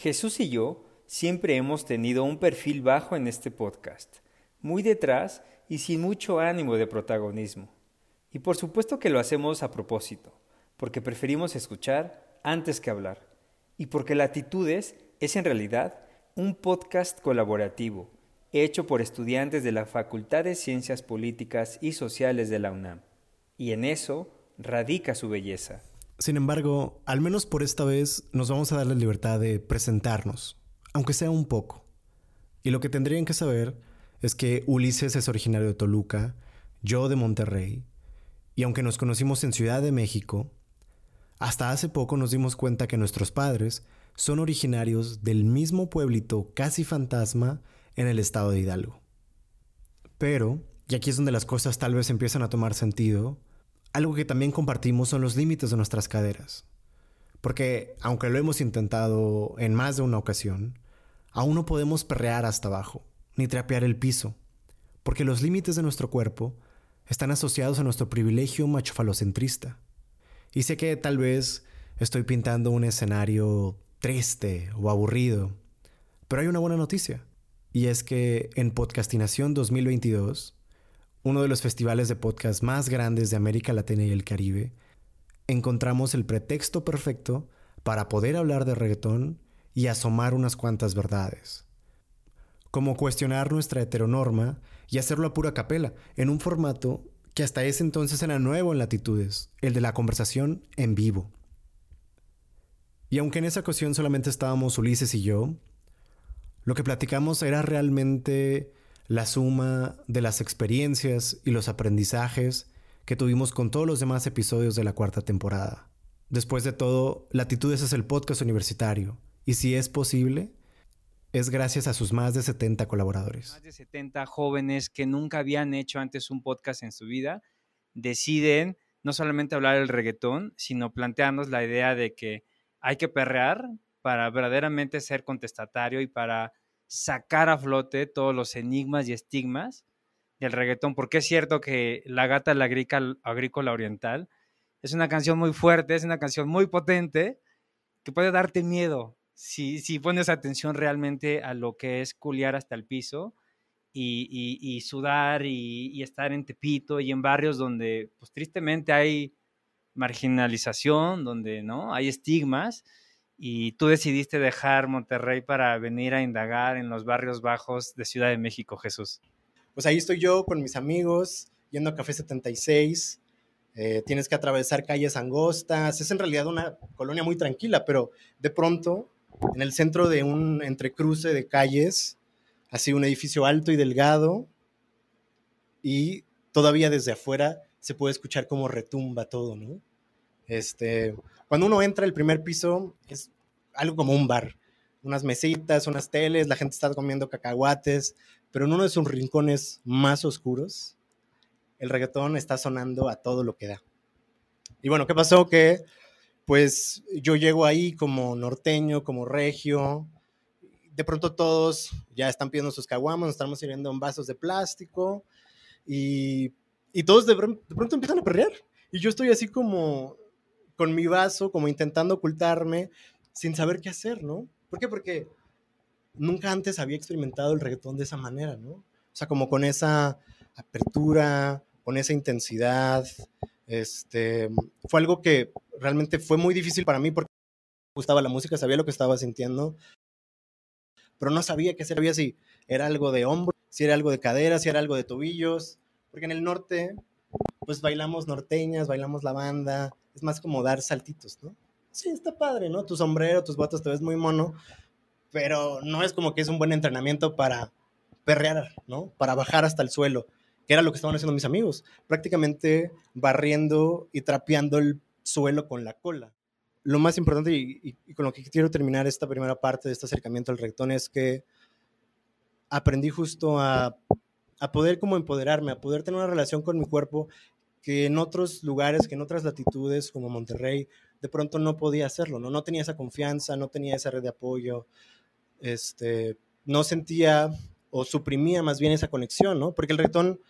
Jesús y yo siempre hemos tenido un perfil bajo en este podcast, muy detrás y sin mucho ánimo de protagonismo. Y por supuesto que lo hacemos a propósito, porque preferimos escuchar antes que hablar, y porque Latitudes es en realidad un podcast colaborativo, hecho por estudiantes de la Facultad de Ciencias Políticas y Sociales de la UNAM. Y en eso radica su belleza. Sin embargo, al menos por esta vez nos vamos a dar la libertad de presentarnos, aunque sea un poco. Y lo que tendrían que saber es que Ulises es originario de Toluca, yo de Monterrey, y aunque nos conocimos en Ciudad de México, hasta hace poco nos dimos cuenta que nuestros padres son originarios del mismo pueblito casi fantasma en el estado de Hidalgo. Pero, y aquí es donde las cosas tal vez empiezan a tomar sentido, algo que también compartimos son los límites de nuestras caderas. Porque, aunque lo hemos intentado en más de una ocasión, aún no podemos perrear hasta abajo, ni trapear el piso, porque los límites de nuestro cuerpo están asociados a nuestro privilegio machofalocentrista. Y sé que tal vez estoy pintando un escenario triste o aburrido, pero hay una buena noticia, y es que en Podcastinación 2022 uno de los festivales de podcast más grandes de América Latina y el Caribe, encontramos el pretexto perfecto para poder hablar de reggaetón y asomar unas cuantas verdades. Como cuestionar nuestra heteronorma y hacerlo a pura capela, en un formato que hasta ese entonces era nuevo en latitudes, el de la conversación en vivo. Y aunque en esa ocasión solamente estábamos Ulises y yo, lo que platicamos era realmente la suma de las experiencias y los aprendizajes que tuvimos con todos los demás episodios de la cuarta temporada. Después de todo, Latitudes es el podcast universitario, y si es posible, es gracias a sus más de 70 colaboradores. Más de 70 jóvenes que nunca habían hecho antes un podcast en su vida, deciden no solamente hablar del reggaetón, sino plantearnos la idea de que hay que perrear para verdaderamente ser contestatario y para sacar a flote todos los enigmas y estigmas del reggaetón, porque es cierto que La gata la agrícola oriental es una canción muy fuerte, es una canción muy potente, que puede darte miedo si, si pones atención realmente a lo que es culiar hasta el piso y, sudar y, y, estar en Tepito y en barrios donde, pues tristemente hay marginalización, donde no hay estigmas y tú decidiste dejar Monterrey para venir a indagar en los barrios bajos de Ciudad de México, Jesús. Pues ahí estoy yo con mis amigos, yendo a Café 76. Eh, tienes que atravesar calles angostas. Es en realidad una colonia muy tranquila, pero de pronto, en el centro de un entrecruce de calles, así un edificio alto y delgado, y todavía desde afuera se puede escuchar cómo retumba todo, ¿no? Este, cuando uno entra el primer piso es algo como un bar, unas mesitas, unas teles, la gente está comiendo cacahuates, pero en uno de sus rincones más oscuros, el reggaetón está sonando a todo lo que da. Y bueno, ¿qué pasó? Que pues yo llego ahí como norteño, como regio, de pronto todos ya están pidiendo sus caguamas, nos estamos sirviendo en vasos de plástico y, y todos de, de, pronto empiezan a perrear. Y yo estoy así como con mi vaso, como intentando ocultarme, sin saber qué hacer, ¿no? ¿Por qué? Porque nunca antes había experimentado el reggaetón de esa manera, ¿no? O sea, como con esa apertura, con esa intensidad. Este, fue algo que realmente fue muy difícil para mí porque me gustaba la música, sabía lo que estaba sintiendo, pero no sabía qué sabía si era algo de hombro, si era algo de cadera, si era algo de tobillos, porque en el norte, pues bailamos norteñas, bailamos la banda, es más como dar saltitos, ¿no? Sí, está padre, ¿no? Tu sombrero, tus botas, te ves muy mono, pero no es como que es un buen entrenamiento para perrear, ¿no? Para bajar hasta el suelo, que era lo que estaban haciendo mis amigos, prácticamente barriendo y trapeando el suelo con la cola. Lo más importante y, con lo que quiero terminar esta primera parte de este acercamiento al reggaetón es que aprendí justo a, a poder como empoderarme, a poder tener una relación con mi cuerpo que en otros lugares, que en otras latitudes como Monterrey, de pronto no podía hacerlo, ¿no? No tenía esa confianza, no tenía esa red de apoyo, este, no sentía o suprimía más bien esa conexión, ¿no? Porque el reggaetón,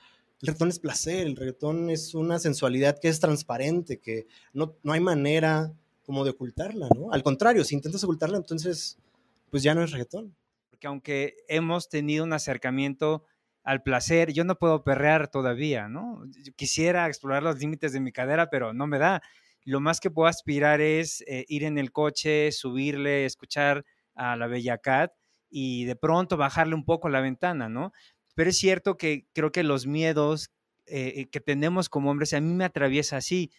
el reggaetón es placer, el reggaetón es una sensualidad que es transparente, que no, no hay manera como de ocultarla, ¿no? Al contrario, si intentas ocultarla, entonces pues ya no es reggaetón. Porque aunque hemos tenido un acercamiento al placer, yo no puedo perrear todavía, ¿no? quisiera explorar los límites de mi cadera, pero no me da. Lo más que puedo aspirar es eh, ir en el coche, subirle, escuchar a la Bella Cat y de pronto bajarle un poco la ventana, ¿no? Pero es cierto que creo que los miedos eh, que tenemos como hombres, a mí me atraviesa así.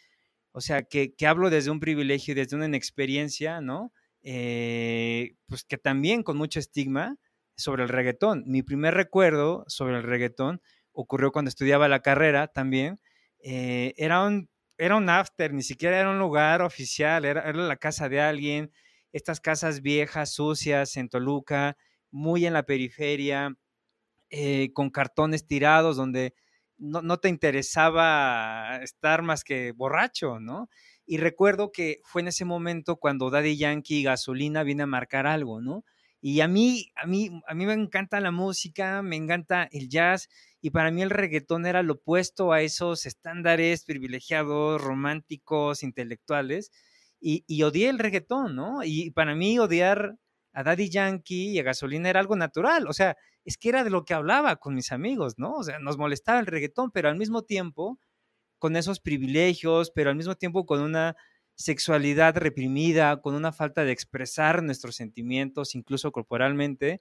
O sea, que, hablo desde un privilegio, desde una inexperiencia, ¿no? Eh, pues que también con mucho estigma sobre el reggaetón. Mi primer recuerdo sobre el reggaetón ocurrió cuando estudiaba la carrera también. Eh, era, un, era un after, ni siquiera era un lugar oficial, era, era la casa de alguien. Estas casas viejas, sucias en Toluca, muy en la periferia, eh, con cartones tirados donde no, no, te interesaba estar más que borracho, ¿no? Y recuerdo que fue en ese momento cuando Daddy Yankee y Gasolina viene a marcar algo, ¿no? Y a mí, a mí, a mí me encanta la música, me encanta el jazz, y para mí el reggaetón era lo opuesto a esos estándares privilegiados, románticos, intelectuales, y, y odié el reggaetón, ¿no? Y para mí odiar a Daddy Yankee y a Gasolina era algo natural, o sea, es que era de lo que hablaba con mis amigos, ¿no? O sea, nos molestaba el reggaetón, pero al mismo tiempo, con esos privilegios, pero al mismo tiempo con una sexualidad reprimida, con una falta de expresar nuestros sentimientos, incluso corporalmente,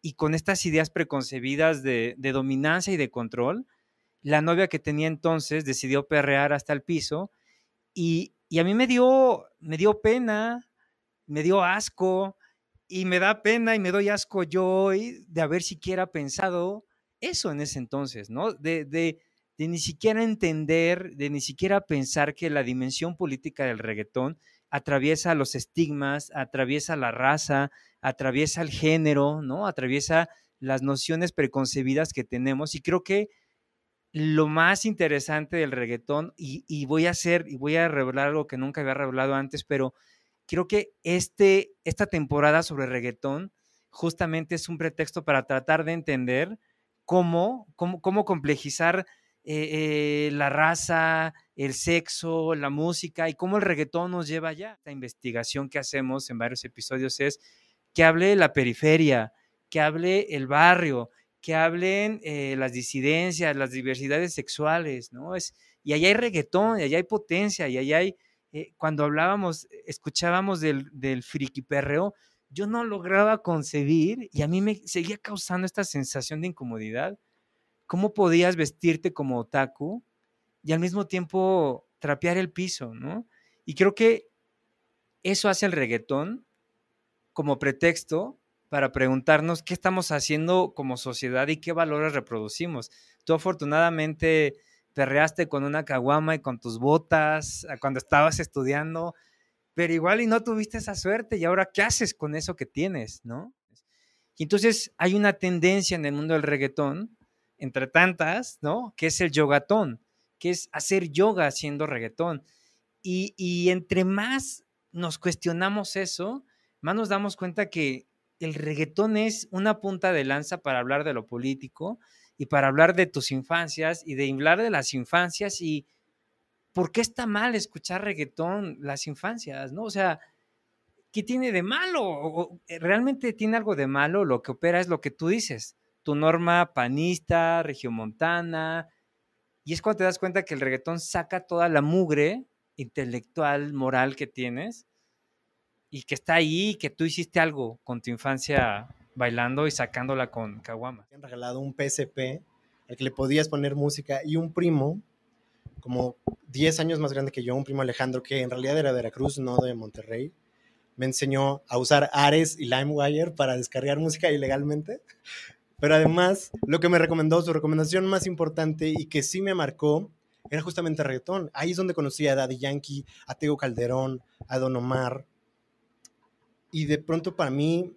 y con estas ideas preconcebidas de, dominancia y de control, la novia que tenía entonces decidió perrear hasta el piso y, a mí me dio, me dio pena, me dio asco y me da pena y me doy asco yo hoy de haber siquiera pensado eso en ese entonces, ¿no? De, de, de ni siquiera entender, de ni siquiera pensar que la dimensión política del reggaetón atraviesa los estigmas, atraviesa la raza, atraviesa el género, ¿no? Atraviesa las nociones preconcebidas que tenemos y creo que lo más interesante del reggaetón, y, voy a hacer, y voy a revelar algo que nunca había revelado antes, pero creo que este, esta temporada sobre reggaetón justamente es un pretexto para tratar de entender cómo, cómo, cómo complejizar eh, eh, la raza, el sexo, la música y cómo el reggaetón nos lleva allá. Esta investigación que hacemos en varios episodios es que hable la periferia, que hable el barrio, que hablen eh, las disidencias, las diversidades sexuales, ¿no? Es, y allá hay reggaetón, y allá hay potencia, y allá hay, cuando hablábamos, escuchábamos del, del perreo, yo no lograba concebir y a mí me seguía causando esta sensación de incomodidad cómo podías vestirte como otaku y al mismo tiempo trapear el piso, ¿no? Y creo que eso hace el reggaetón como pretexto para preguntarnos qué estamos haciendo como sociedad y qué valores reproducimos. Tú afortunadamente perreaste con una caguama y con tus botas ah, cuando estabas estudiando, pero igual y no tuviste esa suerte y ahora qué haces con eso que tienes, ¿no? Y entonces hay una tendencia en el mundo del reggaetón entre tantas, ¿no? Que es el yogatón, que es hacer yoga haciendo reggaetón. Y, entre más nos cuestionamos eso, más nos damos cuenta que el reggaetón es una punta de lanza para hablar de lo político y para hablar de tus infancias y de hablar de las infancias y por qué está mal escuchar reggaetón las infancias, ¿no? O sea, ¿qué tiene de malo? ¿Realmente tiene algo de malo? Lo que opera es lo que tú dices tu norma panista, regiomontana, y es cuando te das cuenta que el reggaetón saca toda la mugre intelectual, moral que tienes, y que está ahí, que tú hiciste algo con tu infancia bailando y sacándola con Kawama. Me han regalado un PSP al que le podías poner música y un primo, como 10 años más grande que yo, un primo Alejandro, que en realidad era de Veracruz, no de Monterrey, me enseñó a usar Ares y LimeWire para descargar música ilegalmente. Pero además, lo que me recomendó, su recomendación más importante y que sí me marcó, era justamente reggaetón. Ahí es donde conocí a Daddy Yankee, a Tego Calderón, a Don Omar. Y de pronto para mí,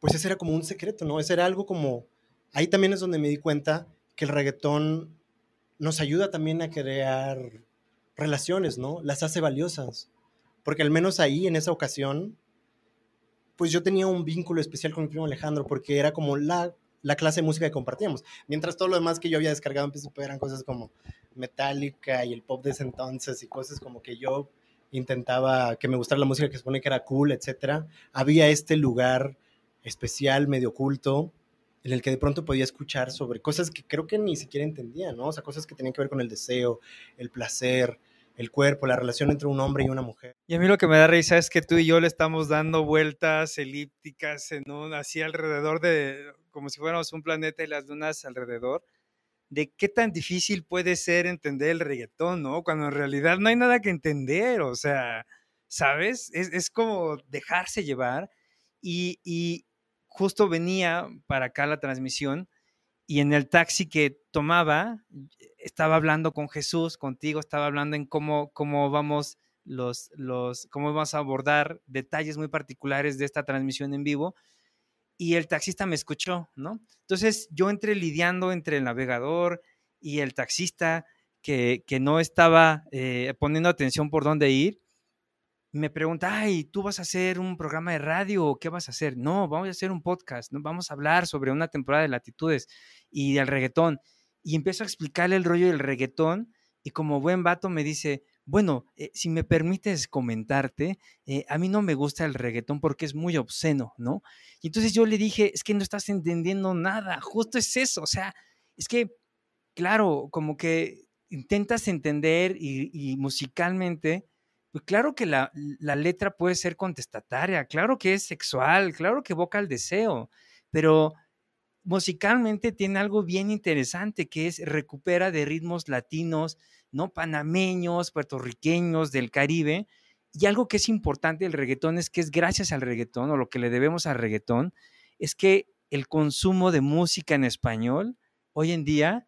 pues ese era como un secreto, ¿no? Ese era algo como... Ahí también es donde me di cuenta que el reggaetón nos ayuda también a crear relaciones, ¿no? Las hace valiosas. Porque al menos ahí, en esa ocasión, pues yo tenía un vínculo especial con mi primo Alejandro, porque era como la la clase de música que compartíamos. Mientras todo lo demás que yo había descargado en PSP eran cosas como Metallica y el pop de ese entonces y cosas como que yo intentaba que me gustara la música que supone que era cool, etcétera. Había este lugar especial, medio oculto, en el que de pronto podía escuchar sobre cosas que creo que ni siquiera entendía, ¿no? O sea, cosas que tenían que ver con el deseo, el placer, el cuerpo, la relación entre un hombre y una mujer. Y a mí lo que me da risa es que tú y yo le estamos dando vueltas elípticas en un, así alrededor de, como si fuéramos un planeta y las lunas alrededor, de qué tan difícil puede ser entender el reggaetón, ¿no? Cuando en realidad no hay nada que entender, o sea, ¿sabes? Es, es como dejarse llevar y, y justo venía para acá la transmisión y en el taxi que tomaba, estaba hablando con Jesús, contigo, estaba hablando en cómo, cómo vamos los, los, cómo vamos a abordar detalles muy particulares de esta transmisión en vivo. Y el taxista me escuchó, ¿no? Entonces yo entré lidiando entre el navegador y el taxista que, que no estaba eh, poniendo atención por dónde ir me pregunta, ay, ¿tú vas a hacer un programa de radio o qué vas a hacer? No, vamos a hacer un podcast, ¿no? vamos a hablar sobre una temporada de latitudes y del reggaetón. Y empiezo a explicarle el rollo del reggaetón y como buen vato me dice, bueno, eh, si me permites comentarte, eh, a mí no me gusta el reggaetón porque es muy obsceno, ¿no? Y entonces yo le dije, es que no estás entendiendo nada, justo es eso, o sea, es que, claro, como que intentas entender y musicalmente pues claro que la, letra puede ser contestataria, claro que es sexual, claro que evoca el deseo, pero musicalmente tiene algo bien interesante que es recupera de ritmos latinos, no panameños, puertorriqueños, del Caribe. Y algo que es importante del reggaetón es que es gracias al reggaetón o lo que le debemos al reggaetón es que el consumo de música en español hoy en día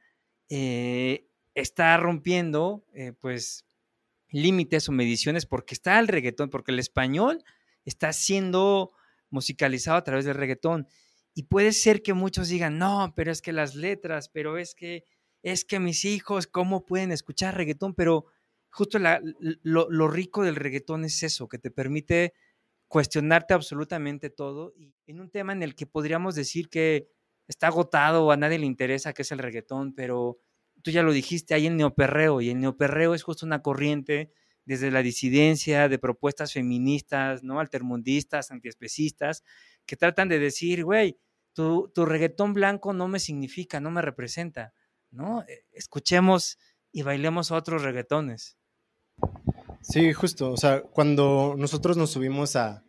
eh, está rompiendo eh, pues límites o mediciones porque está el reggaetón, porque el español está siendo musicalizado a través del reggaetón. Y puede ser que muchos digan, no, pero es que las letras, pero es que, es que mis hijos, ¿cómo pueden escuchar reggaetón? Pero justo lo, rico del reggaetón es eso, que te permite cuestionarte absolutamente todo y en un tema en el que podríamos decir que está agotado o a nadie le interesa, que es el reggaetón, pero tú ya lo dijiste, hay el neoperreo y el neoperreo es justo una corriente desde la disidencia de propuestas feministas, ¿no? Altermundistas, antiespecistas, que tratan de decir, güey, tu, tu reggaetón blanco no me significa, no me representa, ¿no? Eh, escuchemos y bailemos otros reggaetones. Sí, justo, o sea, cuando nosotros nos subimos a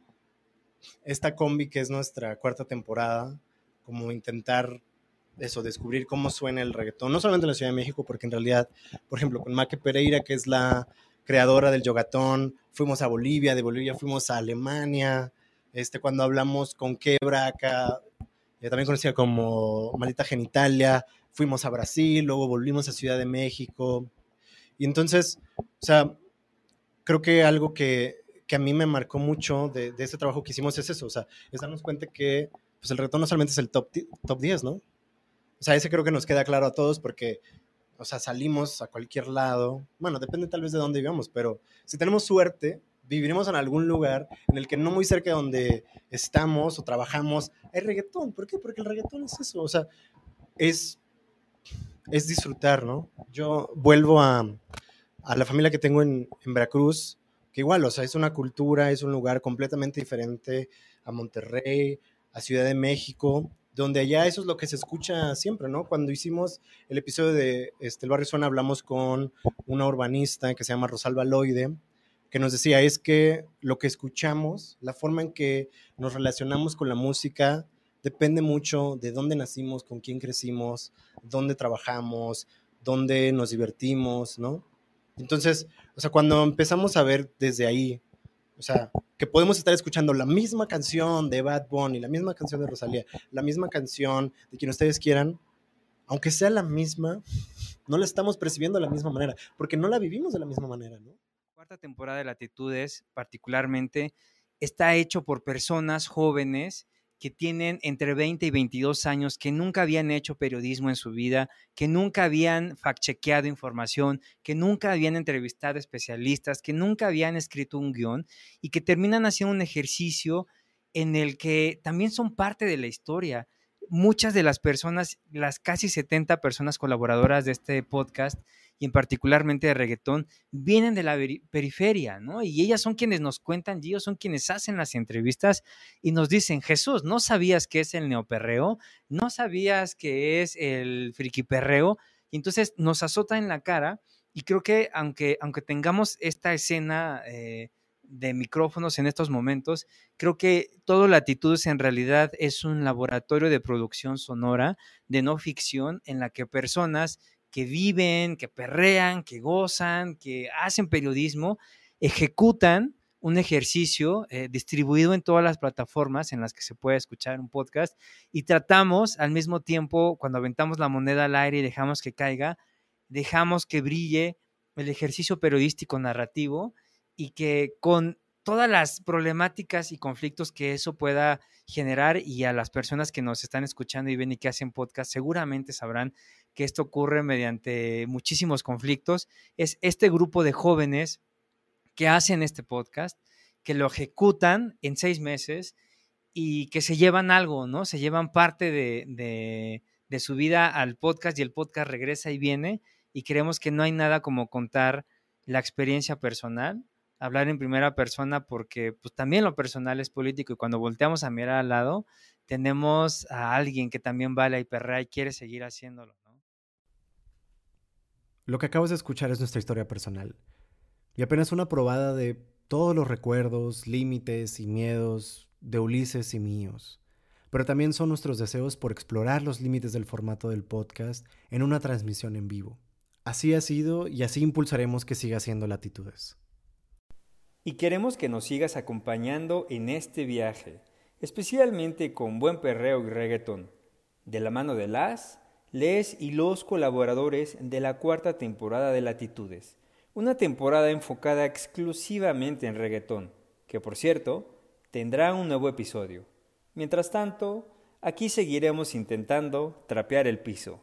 esta combi que es nuestra cuarta temporada, como intentar eso, descubrir cómo suena el reggaetón, no solamente en la Ciudad de México, porque en realidad, por ejemplo, con Maque Pereira, que es la creadora del yogatón, fuimos a Bolivia, de Bolivia fuimos a Alemania, este, cuando hablamos con Quebra acá, eh, también conocida como Malita Genitalia, fuimos a Brasil, luego volvimos a Ciudad de México, y entonces, o sea, creo que algo que, que a mí me marcó mucho de, de, ese trabajo que hicimos es eso, o sea, es darnos cuenta que pues el reggaetón no solamente es el top, top 10, ¿no? O sea, ese creo que nos queda claro a todos porque, o sea, salimos a cualquier lado. Bueno, depende tal vez de dónde vivamos, pero si tenemos suerte, viviremos en algún lugar en el que no muy cerca de donde estamos o trabajamos hay reggaetón. ¿Por qué? Porque el reggaetón es eso. O sea, es, es disfrutar, ¿no? Yo vuelvo a, a la familia que tengo en, en Veracruz, que igual, o sea, es una cultura, es un lugar completamente diferente a Monterrey, a Ciudad de México donde allá eso es lo que se escucha siempre, ¿no? Cuando hicimos el episodio de este, El Barrio Zona, hablamos con una urbanista que se llama Rosalba Loide, que nos decía, es que lo que escuchamos, la forma en que nos relacionamos con la música, depende mucho de dónde nacimos, con quién crecimos, dónde trabajamos, dónde nos divertimos, ¿no? Entonces, o sea, cuando empezamos a ver desde ahí o sea, que podemos estar escuchando la misma canción de Bad Bunny, la misma canción de Rosalía, la misma canción de quien ustedes quieran, aunque sea la misma, no la estamos percibiendo de la misma manera, porque no la vivimos de la misma manera, ¿no? Cuarta temporada de Latitudes, particularmente, está hecho por personas jóvenes que tienen entre 20 y 22 años, que nunca habían hecho periodismo en su vida, que nunca habían fact-chequeado información, que nunca habían entrevistado especialistas, que nunca habían escrito un guion y que terminan haciendo un ejercicio en el que también son parte de la historia. Muchas de las personas, las casi 70 personas colaboradoras de este podcast, y en particularmente de reggaetón, vienen de la periferia, ¿no? Y ellas son quienes nos cuentan, ellos son quienes hacen las entrevistas y nos dicen, Jesús, ¿no sabías qué es el neoperreo? ¿No sabías qué es el friquiperreo? Y entonces nos azota en la cara y creo que aunque, aunque tengamos esta escena... Eh, de micrófonos en estos momentos, creo que todo Latitudes en realidad es un laboratorio de producción sonora, de no ficción, en la que personas que viven, que perrean, que gozan, que hacen periodismo, ejecutan un ejercicio eh, distribuido en todas las plataformas en las que se puede escuchar un podcast y tratamos al mismo tiempo, cuando aventamos la moneda al aire y dejamos que caiga, dejamos que brille el ejercicio periodístico narrativo y que con todas las problemáticas y conflictos que eso pueda generar y a las personas que nos están escuchando y ven y que hacen podcast seguramente sabrán que esto ocurre mediante muchísimos conflictos. Es este grupo de jóvenes que hacen este podcast, que lo ejecutan en seis meses y que se llevan algo, ¿no? Se llevan parte de, de, su vida al podcast y el podcast regresa y viene y creemos que no hay nada como contar la experiencia personal hablar en primera persona porque pues también lo personal es político y cuando volteamos a mirar al lado tenemos a alguien que también vale y perrea y quiere seguir haciéndolo. Lo que acabas de escuchar es nuestra historia personal y apenas una probada de todos los recuerdos, límites y miedos de Ulises y míos. Pero también son nuestros deseos por explorar los límites del formato del podcast en una transmisión en vivo. Así ha sido y así impulsaremos que siga siendo Latitudes y queremos que nos sigas acompañando en este viaje, especialmente con buen perreo y reggaetón, de la mano de las, les y los colaboradores de la cuarta temporada de Latitudes, una temporada enfocada exclusivamente en reggaetón, que por cierto, tendrá un nuevo episodio. Mientras tanto, aquí seguiremos intentando trapear el piso.